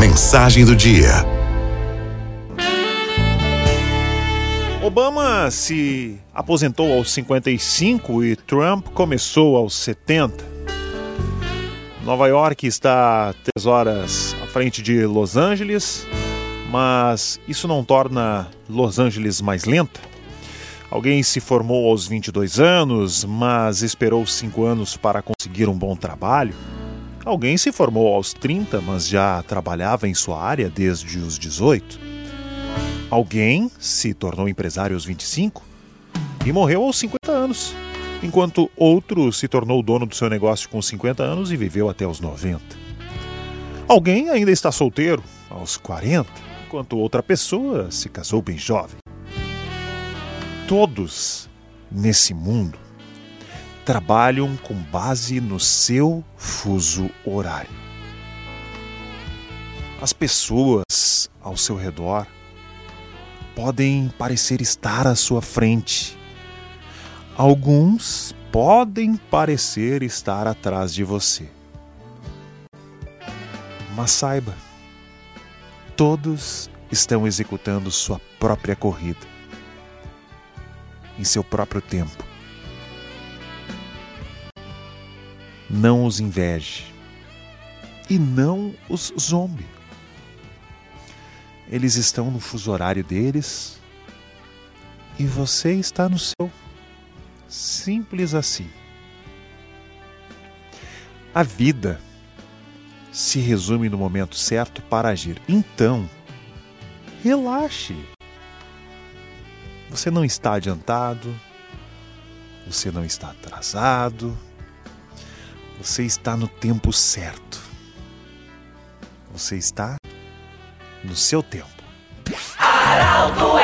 mensagem do dia. Obama se aposentou aos 55 e Trump começou aos 70. Nova York está três horas à frente de Los Angeles, mas isso não torna Los Angeles mais lenta. Alguém se formou aos 22 anos, mas esperou cinco anos para conseguir um bom trabalho. Alguém se formou aos 30, mas já trabalhava em sua área desde os 18. Alguém se tornou empresário aos 25 e morreu aos 50 anos, enquanto outro se tornou dono do seu negócio com 50 anos e viveu até os 90. Alguém ainda está solteiro aos 40, enquanto outra pessoa se casou bem jovem todos nesse mundo trabalham com base no seu fuso horário. As pessoas ao seu redor podem parecer estar à sua frente. Alguns podem parecer estar atrás de você. Mas saiba, todos estão executando sua própria corrida em seu próprio tempo. Não os inveje e não os zombe. Eles estão no fuso horário deles e você está no seu. Simples assim. A vida se resume no momento certo para agir. Então, relaxe. Você não está adiantado, você não está atrasado, você está no tempo certo. Você está no seu tempo. Araldo